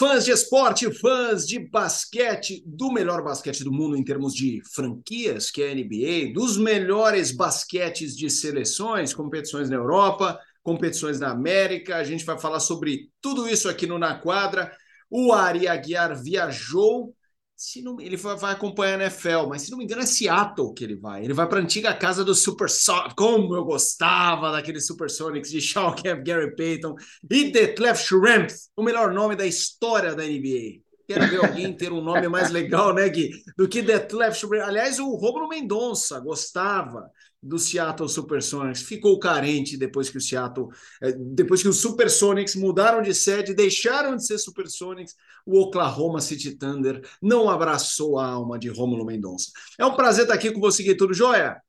fãs de esporte, fãs de basquete, do melhor basquete do mundo em termos de franquias, que é a NBA, dos melhores basquetes de seleções, competições na Europa, competições na América. A gente vai falar sobre tudo isso aqui no Na Quadra. O Ari Aguiar viajou se não, ele vai acompanhar a NFL, mas se não me engano é Seattle que ele vai. Ele vai para a antiga casa do Super Sonics. Como eu gostava daqueles Super Sonics de Shawn Kemp, Gary Payton e Detlef Schrempf, o melhor nome da história da NBA. Quero ver alguém ter um nome mais legal, né, Gui, do que Detlef Schrempf. Aliás, o Romulo Mendonça gostava do Seattle Supersonics ficou carente depois que o Seattle, é, depois que os Supersonics mudaram de sede, deixaram de ser Supersonics, o Oklahoma City Thunder não abraçou a alma de Rômulo Mendonça. É um prazer estar aqui com você, Gui. Tudo jóia?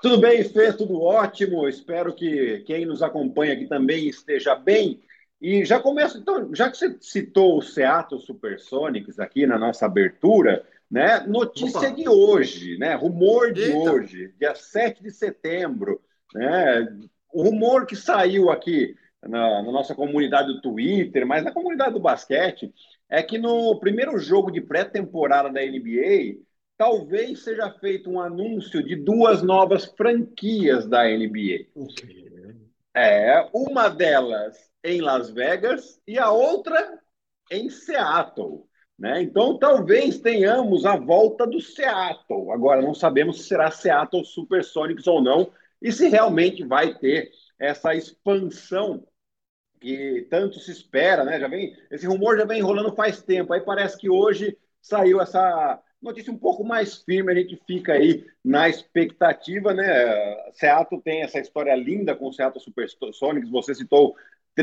Tudo bem, Fê, tudo ótimo. Espero que quem nos acompanha aqui também esteja bem. E já começo, então, já que você citou o Seattle Supersonics aqui na nossa abertura, né? Notícia Opa. de hoje, né? rumor de Eita. hoje, dia 7 de setembro. Né? O rumor que saiu aqui na, na, nossa comunidade do Twitter, mas na comunidade do basquete, é que no primeiro jogo de pré-temporada da NBA, talvez seja feito um anúncio de duas novas franquias da NBA. Okay. É, uma delas em Las Vegas e a outra em Seattle. Né? Então, talvez tenhamos a volta do Seattle. Agora, não sabemos se será Seattle Supersonics ou não, e se realmente vai ter essa expansão que tanto se espera, né? Já vem, esse rumor já vem enrolando faz tempo. Aí parece que hoje saiu essa notícia um pouco mais firme, a gente fica aí na expectativa, né? Seattle tem essa história linda com o Seattle Supersonics, você citou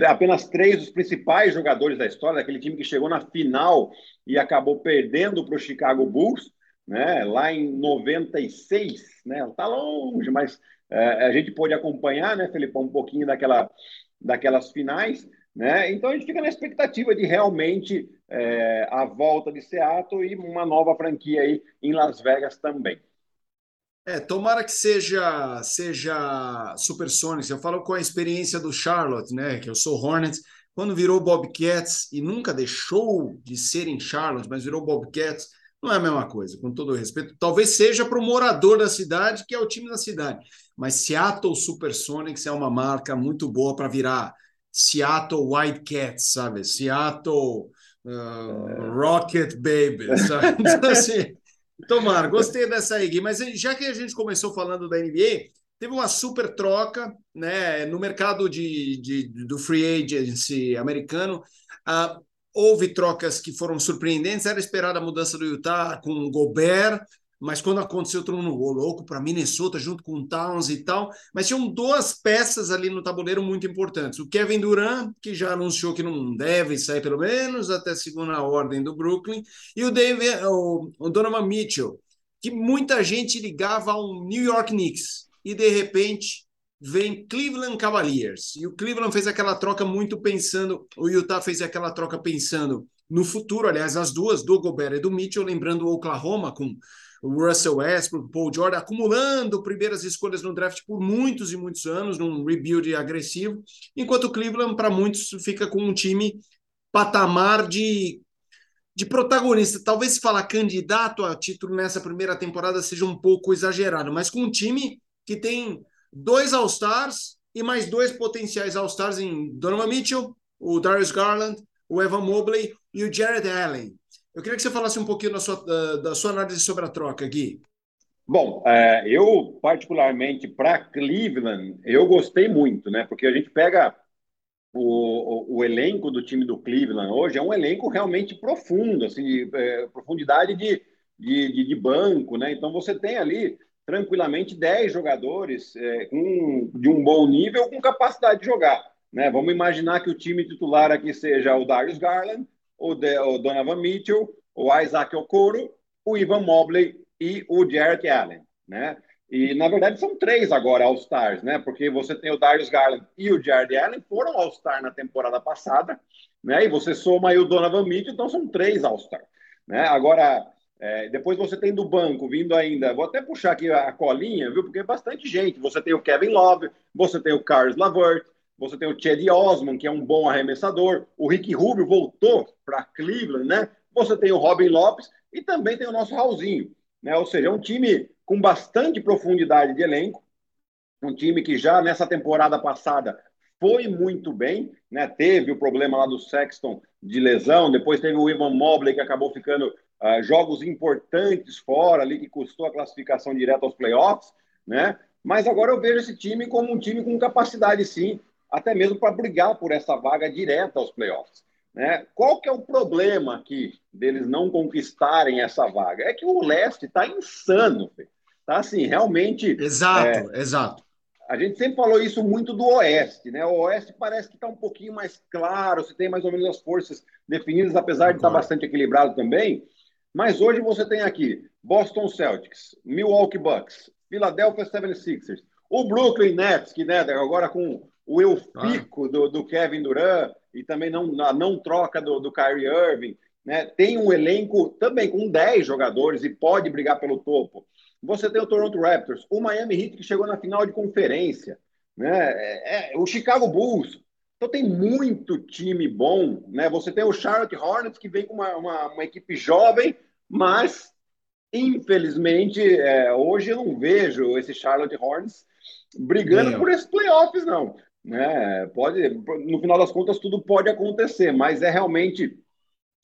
apenas três dos principais jogadores da história, daquele time que chegou na final e acabou perdendo para o Chicago Bulls, né, lá em 96, né, tá longe, mas é, a gente pôde acompanhar, né, Felipão, um pouquinho daquela, daquelas finais, né, então a gente fica na expectativa de realmente é, a volta de Seattle e uma nova franquia aí em Las Vegas também. É, tomara que seja seja Supersonics. Eu falo com a experiência do Charlotte, né? Que eu sou Hornets. Quando virou Bobcats e nunca deixou de ser em Charlotte, mas virou Bobcats, não é a mesma coisa, com todo respeito. Talvez seja para o morador da cidade, que é o time da cidade. Mas Seattle Supersonics é uma marca muito boa para virar Seattle Whitecats, sabe? Seattle uh, Rocket Baby, sabe? Então, assim, Tomara, gostei dessa aí, Gui. Mas já que a gente começou falando da NBA, teve uma super troca né, no mercado de, de do free agency americano. Uh, houve trocas que foram surpreendentes. Era esperada a mudança do Utah com o Gobert, mas quando aconteceu, todo mundo oh, louco para Minnesota junto com o Towns e tal. Mas tinham duas peças ali no tabuleiro muito importantes. O Kevin Durant, que já anunciou que não deve sair pelo menos até segunda ordem do Brooklyn, e o, David, o, o Donovan Mitchell, que muita gente ligava ao New York Knicks. E de repente vem Cleveland Cavaliers. E o Cleveland fez aquela troca muito pensando, o Utah fez aquela troca pensando no futuro, aliás, as duas, do Gobert e do Mitchell, lembrando o Oklahoma com Russell Westbrook, Paul Jordan, acumulando primeiras escolhas no draft por muitos e muitos anos, num rebuild agressivo, enquanto o Cleveland, para muitos, fica com um time patamar de, de protagonista. Talvez se falar candidato a título nessa primeira temporada seja um pouco exagerado, mas com um time que tem dois All-Stars e mais dois potenciais All-Stars em Donovan Mitchell, o Darius Garland, o Evan Mobley e o Jared Allen. Eu queria que você falasse um pouquinho da sua, da, da sua análise sobre a troca, Gui. Bom, é, eu particularmente para Cleveland, eu gostei muito, né? Porque a gente pega o, o, o, elenco do time do Cleveland hoje, é um elenco realmente profundo, assim, de, é, profundidade de, de, de, banco, né? Então você tem ali tranquilamente 10 jogadores é, com, de um bom nível com capacidade de jogar. Né? Vamos imaginar que o time titular aqui seja o Darius Garland, o, de, o Donovan Mitchell, o Isaac Okoro, o Ivan Mobley e o Jarrett Allen, né? E, na verdade, são três agora All-Stars, né? Porque você tem o Darius Garland e o Jared Allen, foram All-Star na temporada passada, né? E você soma aí o Donovan Mitchell, então são três All-Star, né? Agora, é, depois você tem do banco vindo ainda, vou até puxar aqui a colinha, viu? Porque é bastante gente. Você tem o Kevin Love, você tem o Carlos Lavert, Você tem o Chad Osman, que é um bom arremessador. O Rick Rubio voltou para Cleveland, né? Você tem o Robin Lopes e também tem o nosso Raulzinho, né? Ou seja, é um time com bastante profundidade de elenco, um time que já nessa temporada passada foi muito bem, né? Teve o problema lá do Sexton de lesão, depois teve o Ivan Mobley que acabou ficando uh, jogos importantes fora ali que custou a classificação direta aos playoffs, né? Mas agora eu vejo esse time como um time com capacidade, sim, até mesmo para brigar por essa vaga direta aos playoffs. Né? Qual que é o problema aqui deles não conquistarem essa vaga? É que o leste está insano, tá assim, realmente. Exato, é, exato. A gente sempre falou isso muito do Oeste, né? O Oeste parece que está um pouquinho mais claro, se tem mais ou menos as forças definidas, apesar de estar tá bastante equilibrado também. Mas hoje você tem aqui Boston Celtics, Milwaukee Bucks, Philadelphia 76ers, o Brooklyn Nets, que né, agora com o eu fico do, do, Kevin Durant e também não, a não troca do, do Kyrie Irving, né, tem um elenco também com 10 jogadores e pode brigar pelo topo. Você tem o Toronto Raptors, o Miami Heat que chegou na final de conferência, né, é, é, o Chicago Bulls. Então tem muito time bom, né? Você tem o Charlotte Hornets que vem com uma, uma, uma equipe jovem, mas infelizmente é, hoje eu não vejo esse Charlotte Hornets brigando por esses playoffs, não. Né? Pode, no final das contas, tudo pode acontecer, mas é realmente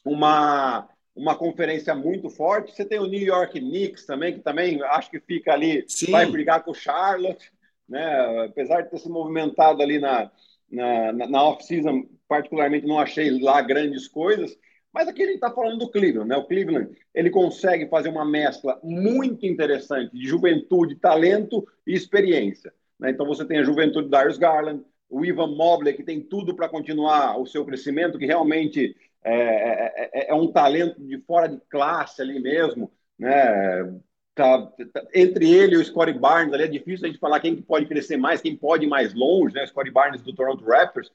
uma, uma conferência muito forte. Você tem o New York Knicks também, que também acho que fica ali, Sim. vai brigar com o Charlotte, né? apesar de ter se movimentado ali na, na, na off-season, particularmente não achei lá grandes coisas. Mas aqui a gente está falando do Cleveland, né? O Cleveland ele consegue fazer uma mescla muito interessante de juventude, talento e experiência. Né? Então você tem a juventude da Darius Garland, o Ivan Mobley, que tem tudo para continuar o seu crescimento, que realmente é, é, é, é, um talento de fora de classe ali mesmo, né? Tá, tá, entre ele e o Scottie Barnes, ali é difícil a gente falar quem pode crescer mais, quem pode ir mais longe, né? Scottie Barnes do Toronto Raptors.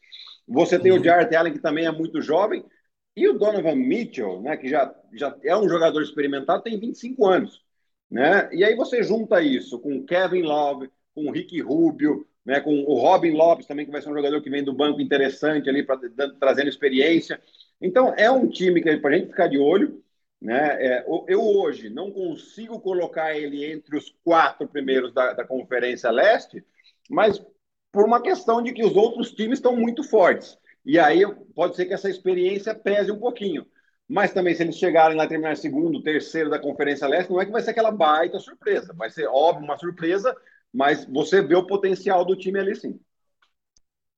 Você tem uhum. o Jarrett Allen, que também é muito jovem, e o Donovan Mitchell, né, que já, já é um jogador experimentado, tem 25 anos. Né? E aí você junta isso com Kevin Love, com o Rick Rubio, né, com o Robin Lopes também, que vai ser um jogador que vem do banco interessante ali, pra, trazendo experiência. Então, é um time que para a gente ficar de olho. Né? É, eu hoje não consigo colocar ele entre os quatro primeiros da, da Conferência Leste, mas por uma questão de que os outros times estão muito fortes. E aí pode ser que essa experiência pese um pouquinho. Mas também, se eles chegarem lá terminar segundo, terceiro da Conferência Leste, não é que vai ser aquela baita surpresa. Vai ser, óbvio, uma surpresa, mas você vê o potencial do time ali sim.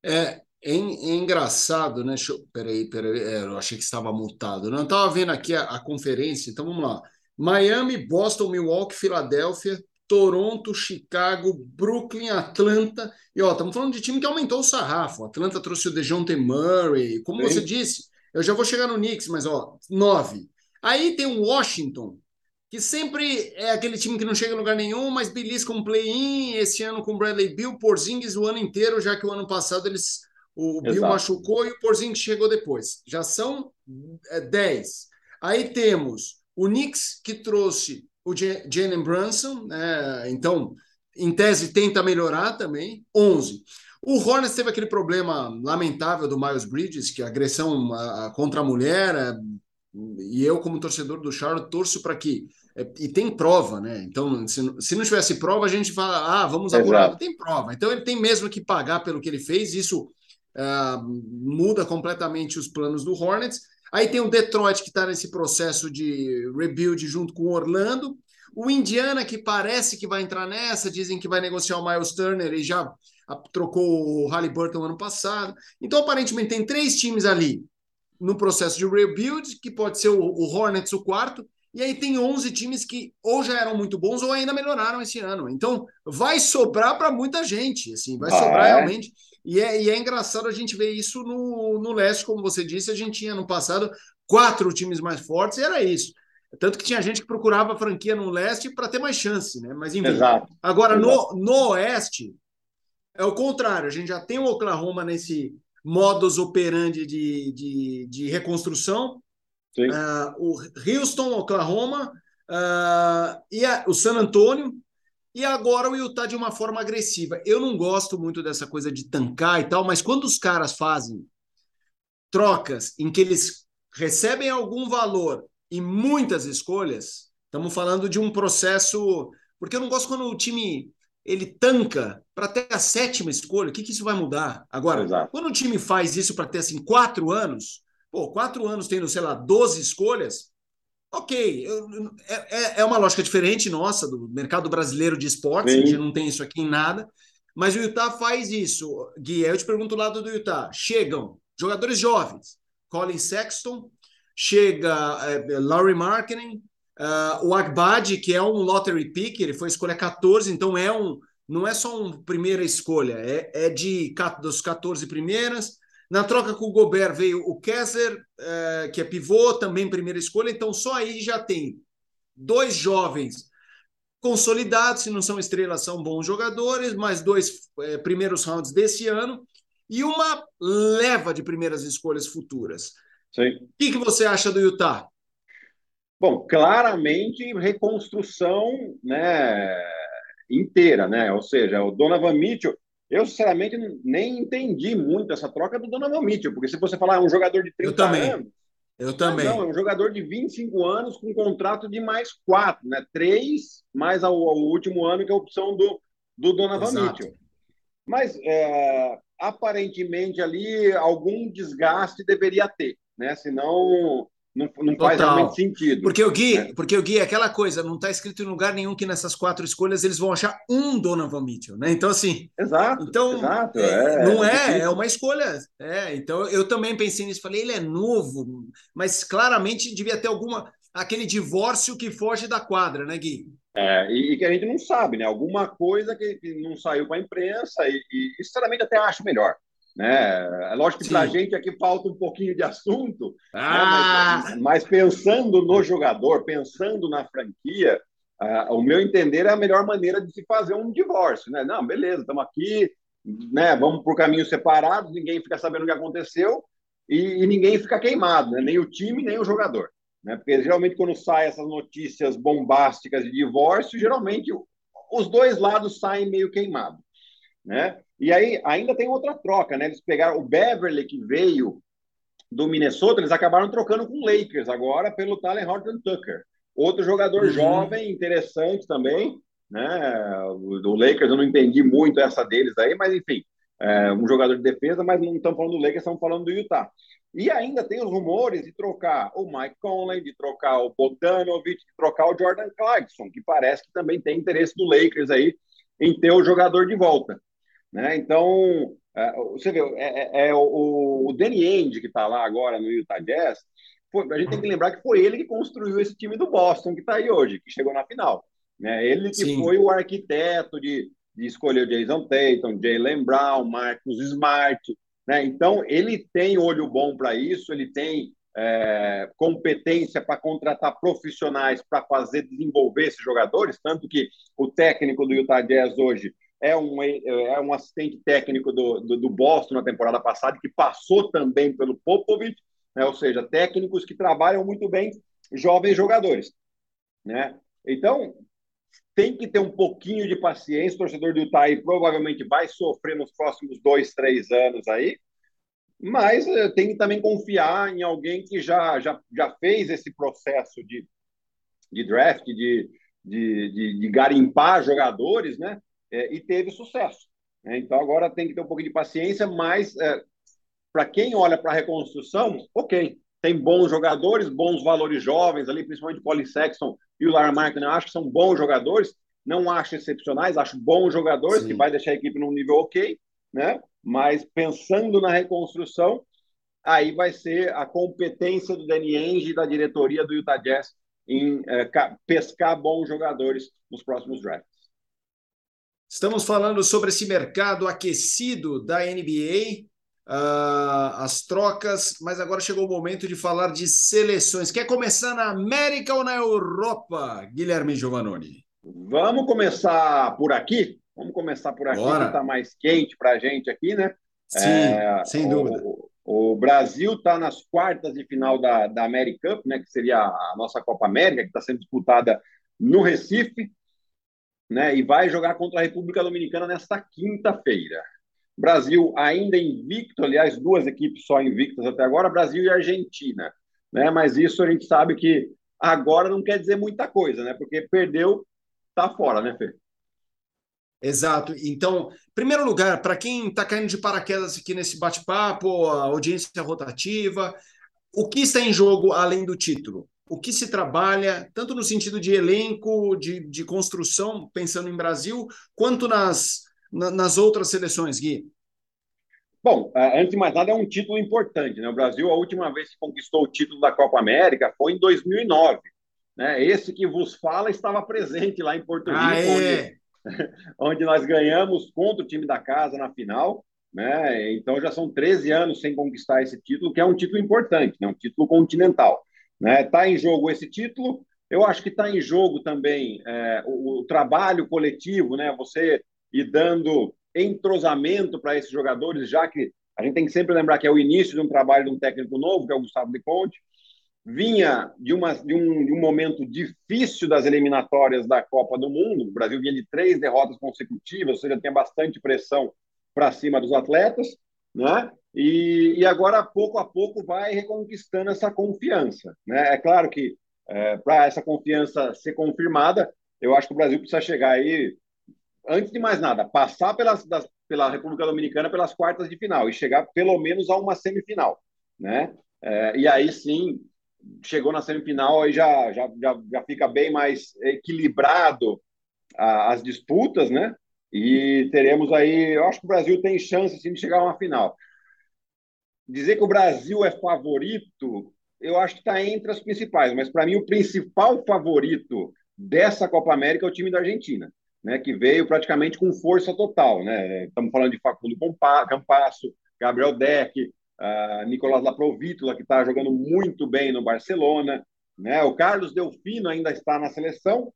É, é, é engraçado, né? Deixa eu, peraí, peraí, é, eu achei que estava multado. Não estava vendo aqui a, a, conferência, então vamos lá. Miami, Boston, Milwaukee, Filadélfia, Toronto, Chicago, Brooklyn, Atlanta. E ó, estamos falando de time que aumentou o sarrafo. Atlanta trouxe o DeJounte Murray, como Sim. você disse. Eu já vou chegar no Knicks, mas ó, nove. Aí tem o Washington, que sempre é aquele time que não chega em lugar nenhum, mas belisca um play-in esse ano com Bradley Bill, Porzingis o ano inteiro, já que o ano passado eles o Bill Exato. machucou e o Porzingis chegou depois. Já são é, 10. Aí temos o Knicks que trouxe o Jalen Brunson, né? então em tese tenta melhorar também, 11. O Hornets teve aquele problema lamentável do Miles Bridges, que a agressão contra a mulher, é, e eu, como torcedor do Charlotte, torço para que. É, e tem prova, né? Então, se, se não tivesse prova, a gente fala, ah, vamos apurar. Tem prova. Então, ele tem mesmo que pagar pelo que ele fez. Isso uh, muda completamente os planos do Hornets. Aí tem o Detroit, que está nesse processo de rebuild junto com o Orlando. O Indiana, que parece que vai entrar nessa, dizem que vai negociar o Miles Turner e já trocou o Halliburton ano passado. Então, aparentemente, tem três times ali no processo de rebuild, que pode ser o, o Hornets, o quarto, e aí tem 11 times que ou já eram muito bons ou ainda melhoraram esse ano. Então, vai sobrar para muita gente, assim, vai ah, sobrar é? realmente. E é, e é engraçado a gente ver isso no, no leste, como você disse, a gente tinha no passado quatro times mais fortes e era isso. Tanto que tinha gente que procurava a franquia no leste para ter mais chance, né? Mas enfim. Exato. Agora, Exato. No, no oeste, é o contrário, a gente já tem o Oklahoma nesse modus operandi de, de, de reconstrução. Uh, o Houston, Oklahoma uh, e a, o San Antonio. E agora o Utah de uma forma agressiva. Eu não gosto muito dessa coisa de tancar e tal, mas quando os caras fazem trocas em que eles recebem algum valor e muitas escolhas, estamos falando de um processo. Porque eu não gosto quando o time ele tanca para ter a sétima escolha. O que, que isso vai mudar? Agora, Exato. quando o time faz isso para ter assim quatro anos, pô, quatro anos tendo, sei lá, 12 escolhas, ok. Eu, é, é uma lógica diferente nossa, do mercado brasileiro de esportes, Sim. a gente não tem isso aqui em nada. Mas o Utah faz isso. Gui, eu te pergunto o lado do Utah. Chegam jogadores jovens, Colin Sexton, chega é, Laurie Marketing, Uh, o Agbad, que é um lottery pick, ele foi escolha 14, então é um, não é só uma primeira escolha, é, é de dos 14 primeiras. Na troca com o Gobert veio o Kessler, uh, que é pivô, também primeira escolha, então só aí já tem dois jovens consolidados, se não são estrelas, são bons jogadores, mais dois uh, primeiros rounds desse ano e uma leva de primeiras escolhas futuras. O que, que você acha do Utah? Bom, claramente reconstrução né, inteira, né? Ou seja, o Donovan Mitchell, eu sinceramente nem entendi muito essa troca do Donovan Mitchell, porque se você falar é um jogador de 30 eu também. anos. Eu também. Não, é um jogador de 25 anos com um contrato de mais quatro, né? Três, mais o último ano, que é a opção do, do Donovan Exato. Mitchell. Mas é, aparentemente ali algum desgaste deveria ter, né? Senão não, não faz realmente sentido. Porque o Gui, né? porque o Gui é aquela coisa, não está escrito em lugar nenhum que nessas quatro escolhas eles vão achar um Donovan Mitchell, né? Então, assim. Exato. Então, exato, é, não é, é uma escolha. É, então eu também pensei nisso, falei, ele é novo, mas claramente devia ter alguma. aquele divórcio que foge da quadra, né, Gui? É, e, que a gente não sabe, né? Alguma coisa que, que não saiu para a imprensa, e, e sinceramente até acho melhor. Né? É lógico que para a gente aqui falta um pouquinho de assunto, ah! né? mas, mas, pensando no jogador, pensando na franquia, uh, o meu entender é a melhor maneira de se fazer um divórcio. Né? Não, beleza, estamos aqui, né? vamos por caminhos separados, ninguém fica sabendo o que aconteceu e, e ninguém fica queimado, né? nem o time, nem o jogador. Né? Porque geralmente quando saem essas notícias bombásticas de divórcio, geralmente os dois lados saem meio queimados. Né? E aí ainda tem outra troca, né? Eles pegaram o Beverly que veio do Minnesota, eles acabaram trocando com o Lakers agora pelo Talen Horton Tucker. Outro jogador uhum. jovem, interessante também, né? O Lakers eu não entendi muito essa deles aí, mas enfim, é um jogador de defesa, mas não estamos falando do Lakers, estamos falando do Utah. E ainda tem os rumores de trocar o Mike Conley, de trocar o Bogdanovich, de trocar o Jordan Clarkson, que parece que também tem interesse do Lakers aí em ter o jogador de volta. Né? Então, é, você vê, é, é, é o, o Danny Ainge, que está lá agora no Utah Jazz, foi, a gente tem que lembrar que foi ele que construiu esse time do Boston, que está aí hoje, que chegou na final. Né? Ele que Sim. foi o arquiteto de, de escolher o Jason Tatum, Jalen Brown, Marcus Smart. Né? Então, ele tem olho bom para isso, ele tem é, competência para contratar profissionais para fazer desenvolver esses jogadores, tanto que o técnico do Utah Jazz hoje é um, é um assistente técnico do, do, do Boston na temporada passada, que passou também pelo Popovich, né? ou seja, técnicos que trabalham muito bem jovens jogadores. Né? Então, tem que ter um pouquinho de paciência. O torcedor do Utah provavelmente vai sofrer nos próximos dois, três anos aí, mas eh, tem que também confiar em alguém que já, já, já fez esse processo de, de draft, de, de, de, de garimpar jogadores, né? É, e teve sucesso. Né? Então agora tem que ter um pouco de paciência, mas é, para quem olha para a reconstrução, ok, tem bons jogadores, bons valores jovens ali, principalmente o Pauli Sexton e o Lar Martin, eu acho que são bons jogadores, não acho excepcionais, acho bons jogadores, Sim. que vai deixar a equipe num nível ok, né? Mas pensando na reconstrução, aí vai ser a competência do Danny Ainge e da diretoria do Utah Jazz em é, pescar bons jogadores nos próximos drafts. Estamos falando sobre esse mercado aquecido da NBA, uh, ah, as trocas, mas agora chegou o momento de falar de seleções. Quer começar na América ou na Europa, Guilherme Giovannoni? Vamos começar por aqui? Vamos começar por aqui, Bora. que está mais quente para a gente aqui, né? Sim, é, sem dúvida. O, o Brasil está nas quartas de final da, da American Cup, né, que seria a nossa Copa América, que está sendo disputada no Recife. Né? E vai jogar contra a República Dominicana nesta quinta-feira. Brasil ainda invicto, aliás, duas equipes só invictas até agora, Brasil e Argentina, né? Mas isso a gente sabe que agora não quer dizer muita coisa, né? Porque perdeu, tá fora, né, Fê? Exato. Então, primeiro lugar, para quem está caindo de paraquedas aqui nesse bate-papo, a audiência rotativa, o que está em jogo além do título? O que se trabalha, tanto no sentido de elenco, de, de construção, pensando em Brasil, quanto nas, na, nas outras seleções, Gui? Bom, é, antes de mais nada, é um título importante. Né? O Brasil, a última vez que conquistou o título da Copa América foi em 2009. Né? Esse que vos fala estava presente lá em Porto Rico, onde onde nós ganhamos contra o time da casa na final. Né? Então já são 13 anos sem conquistar esse título, que é um título importante, né? um título continental. Está né? Tá em jogo esse título. Eu acho que está em jogo também é, o, o, trabalho coletivo, né? Você ir dando entrosamento para esses jogadores, já que a gente tem que sempre lembrar que é o início de um trabalho de um técnico novo, que é o Gustavo de Conte vinha de, uma, de, um, de um momento difícil das eliminatórias da Copa do Mundo. O Brasil vinha de três derrotas consecutivas, ou seja, tem bastante pressão para cima dos atletas, né? E, e, agora, pouco a pouco, vai reconquistando essa confiança. Né? É claro que, é, para essa confiança ser confirmada, eu acho que o Brasil precisa chegar aí, antes de mais nada, passar pelas, das, pela República Dominicana pelas quartas de final e chegar pelo menos a uma semifinal. Né? É, e aí sim chegou na semifinal aí já, já, já, já fica bem mais equilibrado a, as disputas, né? E teremos aí, eu acho que o Brasil tem chance de chegar a uma final. Dizer que o Brasil é favorito, eu acho que está entre as principais, mas para mim o principal favorito dessa Copa América é o time da Argentina, né? Que veio praticamente com força total, né? Estamos falando de Facundo Campasso, Gabriel Deck, uh, Nicolás Laprovítula, que está jogando muito bem no Barcelona, né? o Carlos Delfino ainda está na seleção.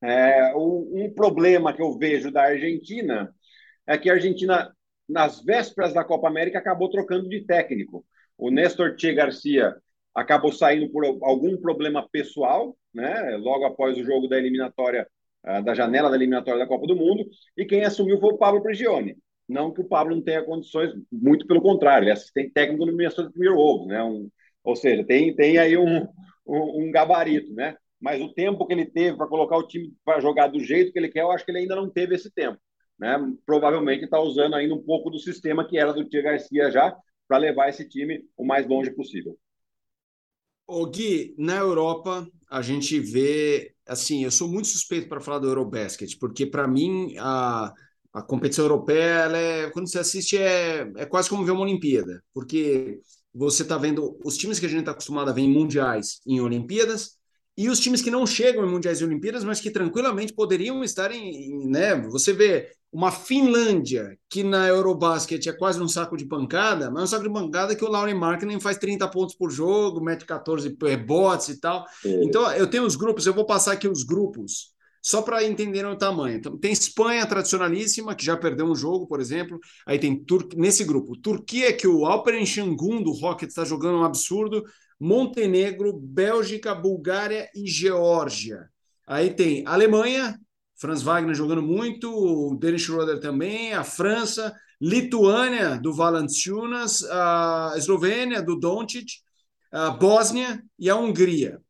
É, um problema que eu vejo da Argentina é que a Argentina, nas vésperas da Copa América, acabou trocando de técnico. O Néstor Che Garcia acabou saindo por algum problema pessoal, né? logo após o jogo da eliminatória, uh, da janela da eliminatória da Copa do Mundo, e quem assumiu foi o Pablo Prigioni. Não que o Pablo não tenha condições, muito pelo contrário, ele é assistente técnico no Minnesota Timberwolves, né? Um, ou seja, tem, tem aí um, um, um gabarito, né? Mas o tempo que ele teve para colocar o time para jogar do jeito que ele quer, eu acho que ele ainda não teve esse tempo. Né? Provavelmente está usando ainda um pouco do sistema que era do Tia Garcia já para levar esse time o mais longe possível. O Gui, na Europa a gente vê, assim, eu sou muito suspeito para falar do Eurobasket, porque para mim a a competição europeia, ela é, quando você assiste, é, é quase como ver uma Olimpíada, porque você está vendo os times que a gente está acostumado a ver em mundiais em Olimpíadas, e os times que não chegam em mundiais e Olimpíadas, mas que tranquilamente poderiam estar em, em né? Você vê uma Finlândia, que na Eurobasket é quase um saco de pancada, mas é um saco de pancada que o Lauren Markkinen faz 30 pontos por jogo, mete 14 rebotes e tal. É. Então, eu tenho os grupos, eu vou passar aqui os grupos só para entenderem o tamanho. Então, tem Espanha tradicionalíssima, que já perdeu um jogo, por exemplo. Aí tem Tur nesse grupo Turquia, que o Alperen Şangun do Rocket está jogando um absurdo. Montenegro, Bélgica, Bulgária e Geórgia. Aí tem Alemanha, Franz Wagner jogando muito, o Dennis Schroeder também, a França, Lituânia do Valanciunas, a Eslovênia do Doncic, a Bósnia e a Hungria.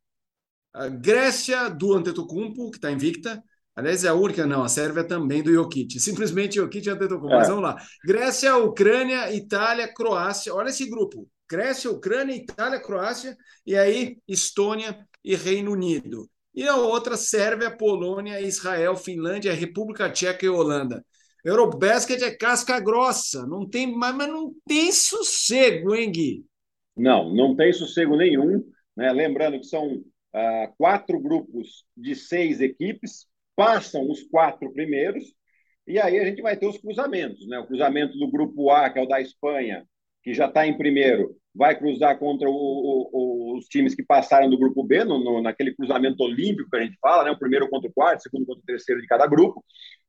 A Grécia do Antetokounmpo, que está invicta. Aliás, é a única, não, a Sérvia também do Jokic. Simplesmente Jokic Antetokounmpo. É. Mas vamos lá. Grécia, Ucrânia, Itália, Croácia. Olha esse grupo. Grécia, Ucrânia, Itália, Croácia. E aí, Estônia e Reino Unido. E a outra, Sérvia, Polônia, Israel, Finlândia, República Tcheca e Holanda. Eurobasket é casca grossa, não tem, mas, mas não tem sossego, hein, Gui? Não, não tem sossego nenhum. Né? Lembrando que são uh, quatro grupos de seis equipes, passam os quatro primeiros, e aí a gente vai ter os cruzamentos. Né? O cruzamento do grupo A, que é o da Espanha, que já está em primeiro, vai cruzar contra o, o, os times que passaram do grupo B, no, no, naquele cruzamento olímpico que a gente fala, né? o primeiro contra o quarto, segundo contra o terceiro de cada grupo.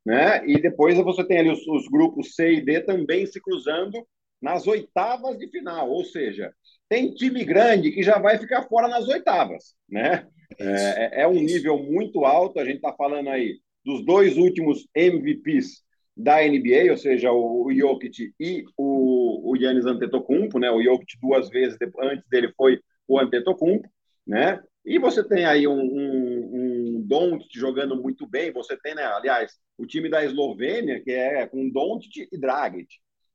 Né? E depois você tem ali os, os grupos C e D também se cruzando nas oitavas de final, ou seja, tem time grande que já vai ficar fora nas oitavas, né? É, é, é um nível muito alto, a gente está falando aí dos dois últimos MVPs da NBA, ou seja, o Jokic e o, o Giannis Antetokounmpo, né? O Jokic duas vezes antes dele foi o Antetokounmpo, né? E você tem aí um, um, um Doncic jogando muito bem. Você tem, né? Aliás, o time da Eslovênia que é com Doncic e Dragic.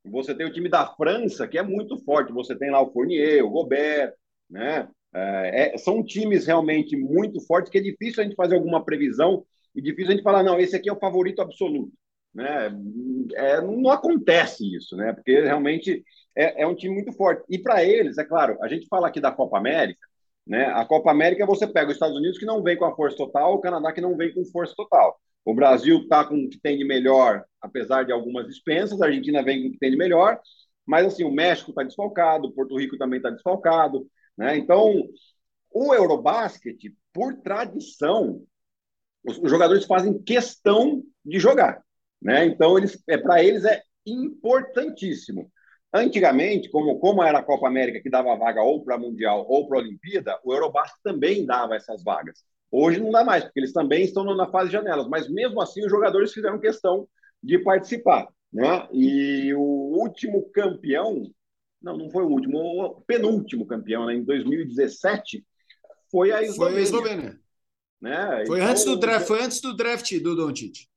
Você tem o time da França que é muito forte. Você tem lá o Fournier, o Gobert, né? É, é, são times realmente muito fortes que é difícil a gente fazer alguma previsão e difícil a gente falar não, esse aqui é o favorito absoluto. Né? É, não acontece isso, né? Porque realmente é, é um time muito forte. E para eles, é claro, a gente fala aqui da Copa América, né? A Copa América você pega os Estados Unidos que não vem com a força total, o Canadá que não vem com força total. O Brasil está com o que tem de melhor, apesar de algumas dispensas, a Argentina vem com o que tem de melhor, mas assim, o México está desfalcado, Porto Rico também está desfalcado, né? Então, o Eurobasket, por tradição, os, os jogadores fazem questão de jogar. Né? Então, eles, é, para eles é importantíssimo. Antigamente, como, como era a Copa América que dava vaga ou para Mundial ou para Olimpíada, o Eurobasket também dava essas vagas. Hoje não dá mais, porque eles também estão na fase de janelas, mas mesmo assim os jogadores fizeram questão de participar. Né? E o último campeão, não, não foi o último, o penúltimo campeão, né? em 2017, foi a Eslovênia. Foi a Eslovênia. Né? Foi, então, antes do draft, foi antes do draft do Doncic.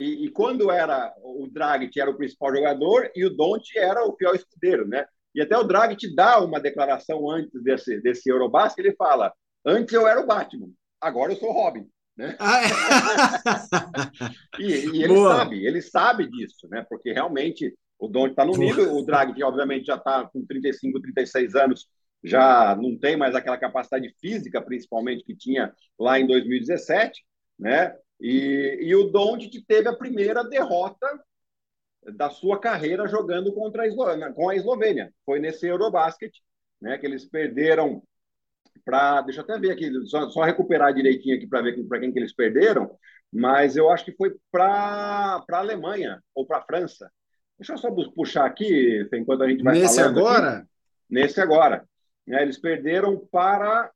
E, e, quando era o Draghi era o principal jogador e o Donte era o pior escudeiro, né? E até o Draghi te dá uma declaração antes desse, desse Eurobasket, ele fala, antes eu era o Batman, agora eu sou Robin. Né? Ah, é. e, e, ele Boa. sabe, ele sabe disso, né? Porque realmente o Donte está no nível, o Draghi, obviamente, já está com 35, 36 anos, já não tem mais aquela capacidade física, principalmente, que tinha lá em 2017, né? E, e o Doncic teve a primeira derrota da sua carreira jogando contra a Eslovênia, com a Eslovênia. Foi nesse Eurobasket, né, que eles perderam para, deixa eu até ver aqui, só, só recuperar direitinho aqui para ver para quem que eles perderam, mas eu acho que foi para a Alemanha ou para a França. Deixa eu só puxar aqui, enquanto a gente vai Nesse agora? Aqui. Nesse agora. Né, eles perderam para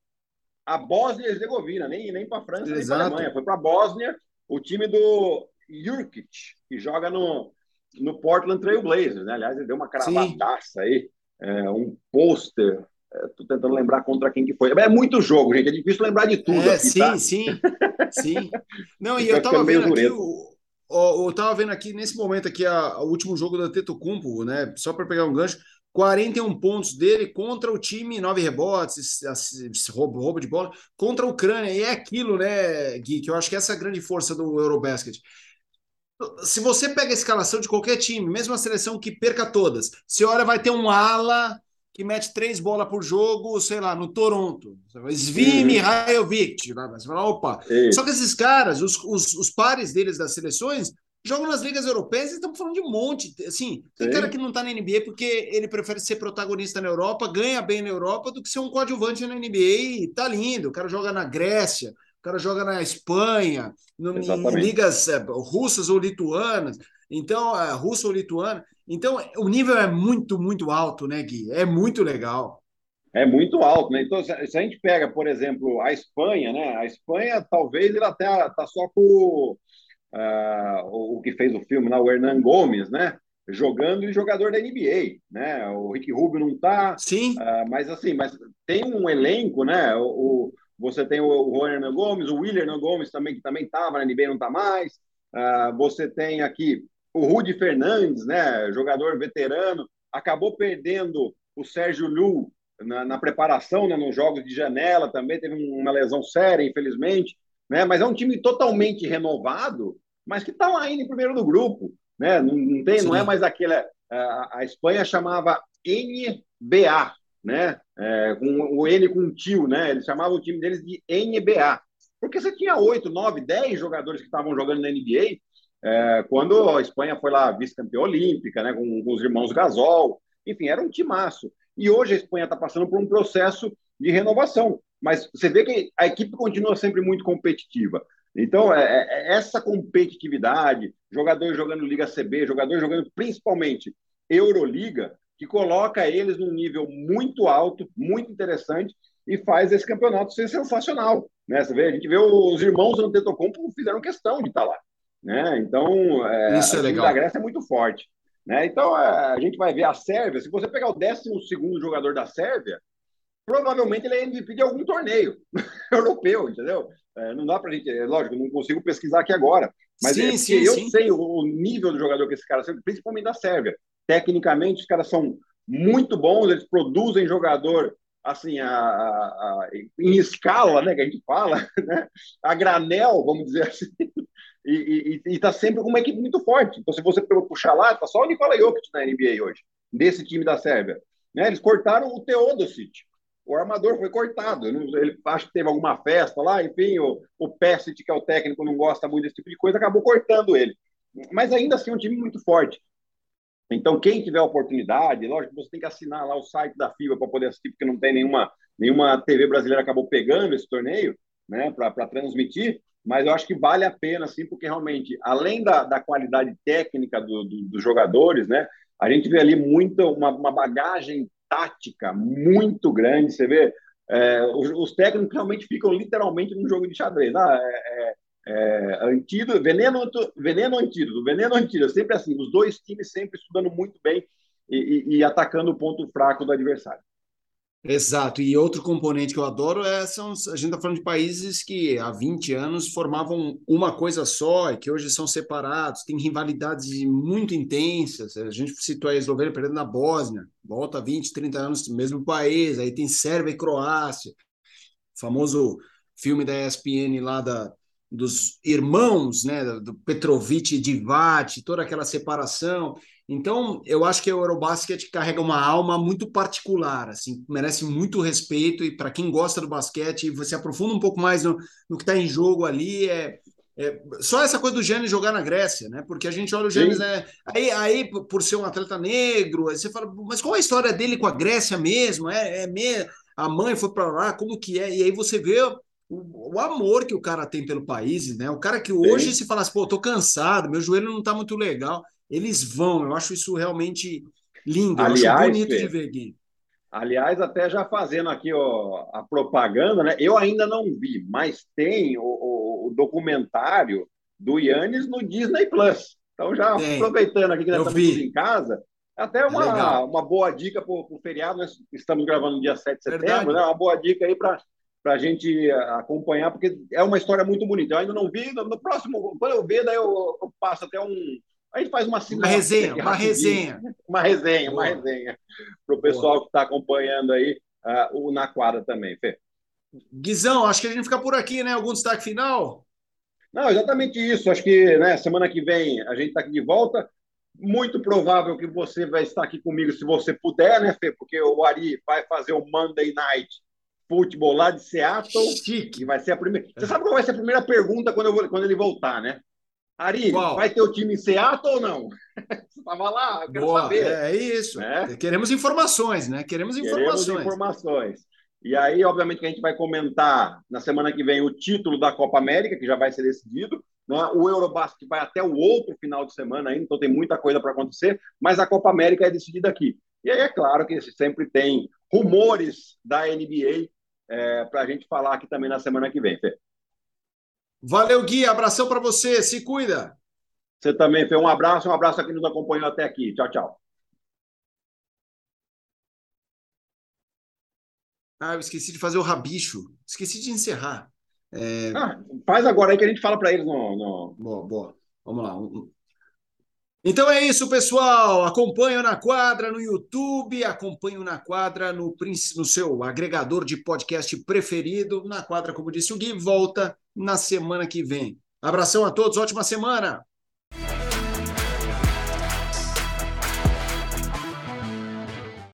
a Bósnia e Herzegovina, nem, nem para a França, Exato. nem para a Alemanha. Foi para a Bósnia, o time do Jurkic, que joga no, no Portland Trail Blazers. Né? Aliás, ele deu uma cravataça aí, é, um pôster. Estou é, tentando lembrar contra quem que foi. É muito jogo, gente. É difícil lembrar de tudo. É, aqui, sim, tá? sim, sim. Não, e eu estava vendo aqui o, eu estava vendo aqui nesse momento aqui a, o último jogo da Teto Cumpo, né? Só para pegar um gancho. 41 pontos dele contra o time, nove rebotes, roubo, roubo de bola, contra a Ucrânia. E é aquilo, né, Gui, que eu acho que essa é a grande força do Eurobasket. Se você pega a escalação de qualquer time, mesmo a seleção que perca todas, você olha, vai ter um ala que mete três bolas por jogo, sei lá, no Toronto. Svime uhum. Rajovic. Você fala, opa. Só que esses caras, os, os, os pares deles das seleções, jogam nas ligas europeias e estamos falando de um monte. Assim, tem cara que não está na NBA porque ele prefere ser protagonista na Europa, ganha bem na Europa do que ser um coadjuvante na NBA e tá lindo. O cara joga na Grécia, o cara joga na Espanha, no, em ligas é, russas ou lituanas. Então, é, russa ou lituana. Então, o nível é muito, muito alto, né, Gui? É muito legal. É muito alto, né? Então, se a gente pega, por exemplo, a Espanha, né? A Espanha, talvez, ele até tá só com uh, o, que fez o filme, né, o Hernan Gomes, né? Jogando e jogador da NBA, né? O Rick Rubio não tá. Sim. Uh, mas assim, mas tem um elenco, né? O, o você tem o, o Hernan Gomes, o William Hernan Gomes também, que também estava na NBA, não está mais. Uh, você tem aqui o Rudy Fernandes, né? Jogador veterano, acabou perdendo o Sérgio Lu na, na, preparação, né, nos jogos de janela também, teve uma lesão séria, infelizmente, né? Mas é um time totalmente renovado mas que está lá ainda em primeiro do grupo. Né? Não, não, tem, não é mais aquela. A, a Espanha chamava NBA, né? É, com o N com tio, né? Eles chamavam o time deles de NBA. Porque você tinha oito, nove, dez jogadores que estavam jogando na NBA é, quando a Espanha foi lá vice-campeã olímpica, né? Com, com, os irmãos Gasol. Enfim, era um timaço. E hoje a Espanha está passando por um processo de renovação. Mas você vê que a equipe continua sempre muito competitiva. Então, é, é, é essa competitividade, jogadores jogando Liga CB, jogadores jogando principalmente Euroliga, que coloca eles num nível muito alto, muito interessante e faz esse campeonato ser sensacional. Né? Você vê, a gente vê os irmãos Antetokounmpo fizeram questão de estar lá. Né? Então, é, Isso é legal. a Grécia é muito forte. Né? Então, é, a gente vai ver a Sérvia. Se você pegar o 12 jogador da Sérvia, provavelmente ele é MVP de algum torneio europeu, entendeu? É, não dá para gente, é, lógico, não consigo pesquisar aqui agora, mas sim, é sim, eu sim. sei o, o, nível do jogador que esse cara, principalmente da Sérvia. Tecnicamente, os caras são muito bons, eles produzem jogador assim a, a, a, em escala, né, que a gente fala, né, a granel, vamos dizer assim, e está sempre com uma equipe muito forte. Então, se você puxar lá, está só o Nikola Jokic na NBA hoje, desse time da Sérvia. Né? Eles cortaram o Teodosic, o armador foi cortado. Ele acho que teve alguma festa lá, enfim, o, o Pessic, que é o técnico, não gosta muito desse tipo de coisa, acabou cortando ele. Mas ainda assim, é um time muito forte. Então, quem tiver oportunidade, lógico, você tem que assinar lá o site da FIBA para poder assistir, porque não tem nenhuma, nenhuma TV brasileira acabou pegando esse torneio, né, para transmitir. Mas eu acho que vale a pena, sim, porque realmente, além da, da qualidade técnica do, do, dos jogadores, né, a gente vê ali muita, uma, uma bagagem tática muito grande. Você vê, é, os, os, técnicos realmente ficam literalmente num jogo de xadrez. Ah, é, é, é antídoto, veneno, veneno, antídoto, veneno, antídoto. Sempre assim, os dois times sempre estudando muito bem e, e, e atacando o ponto fraco do adversário. Exato, e outro componente que eu adoro é são, a gente está falando de países que há 20 anos formavam uma coisa só e que hoje são separados, tem rivalidades muito intensas. A gente citou a Eslovênia perdendo na Bósnia, volta 20, 30 anos no mesmo país, aí tem Sérvia e Croácia, famoso filme da ESPN lá da, dos irmãos, né, do Petrovic e Divac, toda aquela separação. Então, eu acho que o Eurobasket carrega uma alma muito particular, assim, merece muito respeito e para quem gosta do basquete, você aprofunda um pouco mais no, no que está em jogo ali, é, é, só essa coisa do Giannis jogar na Grécia, né? Porque a gente olha o Giannis, né? aí, aí por ser um atleta negro, aí você fala, mas qual é a história dele com a Grécia mesmo? É, é me... a mãe foi para lá, como que é? E aí você vê o, o, amor que o cara tem pelo país, né? O cara que hoje Sim. se falasse, pô, tô cansado, meu joelho não tá muito legal eles vão. Eu acho isso realmente lindo, aliás, eu acho bonito Fê, de ver, Gui. Aliás, até já fazendo aqui ó, a propaganda, né? Eu ainda não vi, mas tem o, o, o documentário do Yannis no Disney Plus. Então, já tem. aproveitando aqui que nós estamos em casa, até uma, uma boa dica para o feriado. Nós estamos gravando no dia 7 de setembro, Verdade. né? Uma boa dica aí para para a gente acompanhar, porque é uma história muito bonita. Eu ainda não vi, no próximo, quando eu ver, daí eu, eu passo até um, a gente faz uma Uma resenha, uma resenha. Uma resenha, uma resenha. Para o pessoal que está acompanhando aí uh, o Na Quadra também, Fê. Guizão, acho que a gente fica por aqui, né? Algum destaque final? Não, exatamente isso. Acho que né, semana que vem a gente está aqui de volta. Muito provável que você vai estar aqui comigo se você puder, né, Fê? Porque o Ari vai fazer o Monday Night Futebol lá de Seattle. Chique. vai ser a primeira. Você sabe qual vai ser a primeira pergunta quando, eu, quando ele voltar, né? Ari, Qual? vai ter o time em Seattle ou não? Você estava lá, eu quero Boa, saber. É isso. Né? Queremos informações, né? Queremos informações. Queremos informações. E aí, obviamente, que a gente vai comentar na semana que vem o título da Copa América, que já vai ser decidido. Né? O Eurobasket vai até o outro final de semana ainda, então tem muita coisa para acontecer, mas a Copa América é decidida aqui. E aí é claro que sempre tem rumores da NBA é, para a gente falar aqui também na semana que vem, Fê. Valeu, Gui. Abração para você. Se cuida. Você também, Fê. Um abraço. Um abraço a quem nos acompanhou até aqui. Tchau, tchau. Ah, eu esqueci de fazer o rabicho. Esqueci de encerrar. É... Ah, faz agora aí que a gente fala para eles no, no. Boa, boa. Vamos lá. Então é isso, pessoal. Acompanho na quadra no YouTube, acompanho na quadra no, no seu agregador de podcast preferido. Na quadra, como disse o Gui, volta na semana que vem. Abração a todos, ótima semana!